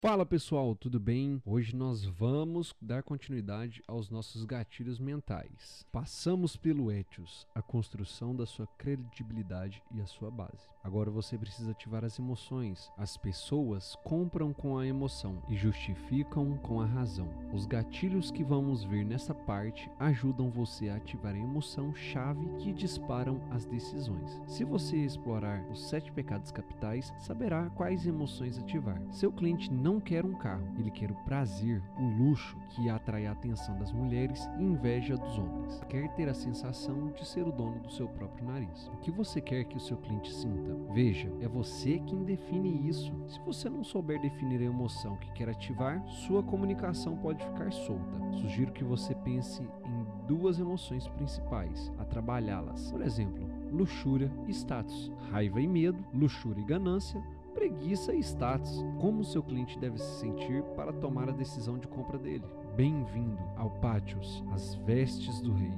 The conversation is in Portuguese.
Fala pessoal, tudo bem? Hoje nós vamos dar continuidade aos nossos gatilhos mentais. Passamos pelo Etios, a construção da sua credibilidade e a sua base. Agora você precisa ativar as emoções. As pessoas compram com a emoção e justificam com a razão. Os gatilhos que vamos ver nessa parte ajudam você a ativar a emoção chave que disparam as decisões. Se você explorar os sete pecados capitais, saberá quais emoções ativar. Seu cliente não não quer um carro, ele quer o prazer, o luxo que atrai a atenção das mulheres e inveja dos homens. Quer ter a sensação de ser o dono do seu próprio nariz. O que você quer que o seu cliente sinta? Veja, é você quem define isso. Se você não souber definir a emoção que quer ativar, sua comunicação pode ficar solta. Sugiro que você pense em duas emoções principais, a trabalhá-las. Por exemplo, luxúria e status, raiva e medo, luxúria e ganância, preguiça e status. Como seu cliente deve se sentir para tomar a decisão de compra dele? Bem-vindo ao Pátios, as vestes do rei.